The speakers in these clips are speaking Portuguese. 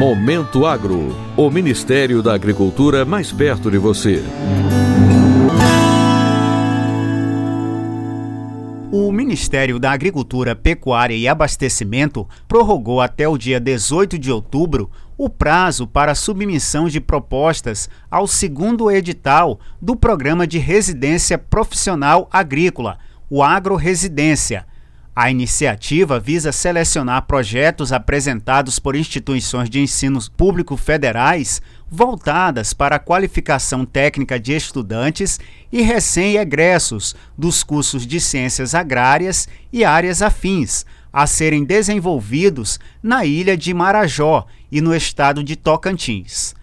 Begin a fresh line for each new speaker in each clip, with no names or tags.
Momento Agro, o Ministério da Agricultura mais perto de você.
O Ministério da Agricultura, Pecuária e Abastecimento prorrogou até o dia 18 de outubro o prazo para submissão de propostas ao segundo edital do Programa de Residência Profissional Agrícola, o Agro Residência, a iniciativa visa selecionar projetos apresentados por instituições de ensino público federais voltadas para a qualificação técnica de estudantes e recém-egressos dos cursos de ciências agrárias e áreas afins, a serem desenvolvidos na ilha de Marajó e no estado de Tocantins.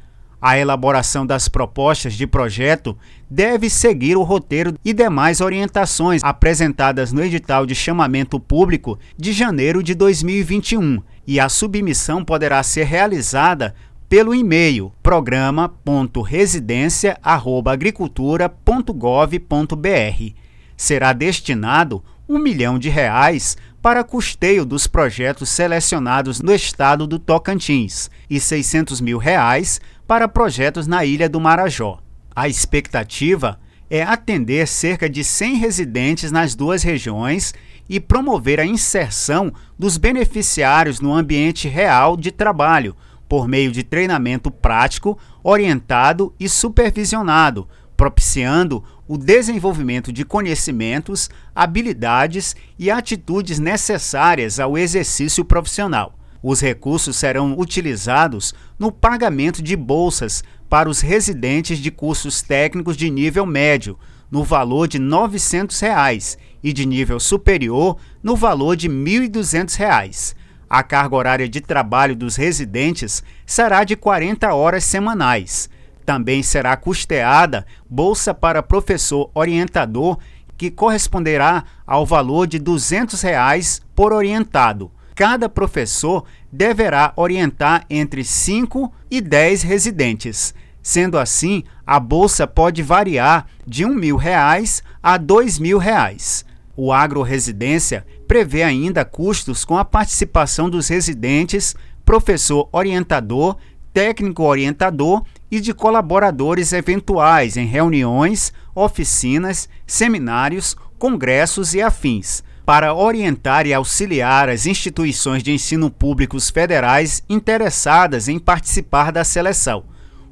A elaboração das propostas de projeto deve seguir o roteiro e demais orientações apresentadas no edital de chamamento público de janeiro de 2021, e a submissão poderá ser realizada pelo e-mail programa.residência@agricultura.gov.br. Será destinado um milhão de reais para custeio dos projetos selecionados no estado do Tocantins e 600 mil reais para projetos na ilha do Marajó. A expectativa é atender cerca de 100 residentes nas duas regiões e promover a inserção dos beneficiários no ambiente real de trabalho, por meio de treinamento prático, orientado e supervisionado, propiciando o desenvolvimento de conhecimentos, habilidades e atitudes necessárias ao exercício profissional. Os recursos serão utilizados no pagamento de bolsas para os residentes de cursos técnicos de nível médio, no valor de 900 reais, e de nível superior, no valor de R$ 1.200. A carga horária de trabalho dos residentes será de 40 horas semanais. Também será custeada bolsa para professor orientador, que corresponderá ao valor de 200 reais por orientado cada professor deverá orientar entre 5 e 10 residentes. Sendo assim, a bolsa pode variar de R$ 1.000 a R$ 2.000. O agro-residência prevê ainda custos com a participação dos residentes, professor orientador, técnico orientador e de colaboradores eventuais em reuniões, oficinas, seminários, congressos e afins para orientar e auxiliar as instituições de ensino públicos federais interessadas em participar da seleção.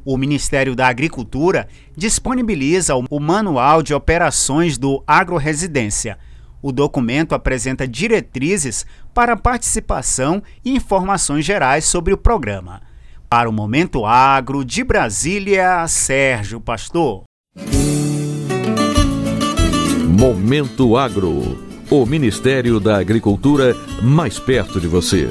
O Ministério da Agricultura disponibiliza o Manual de Operações do Agroresidência. O documento apresenta diretrizes para participação e informações gerais sobre o programa. Para o Momento Agro de Brasília, Sérgio Pastor.
Momento Agro o Ministério da Agricultura mais perto de você.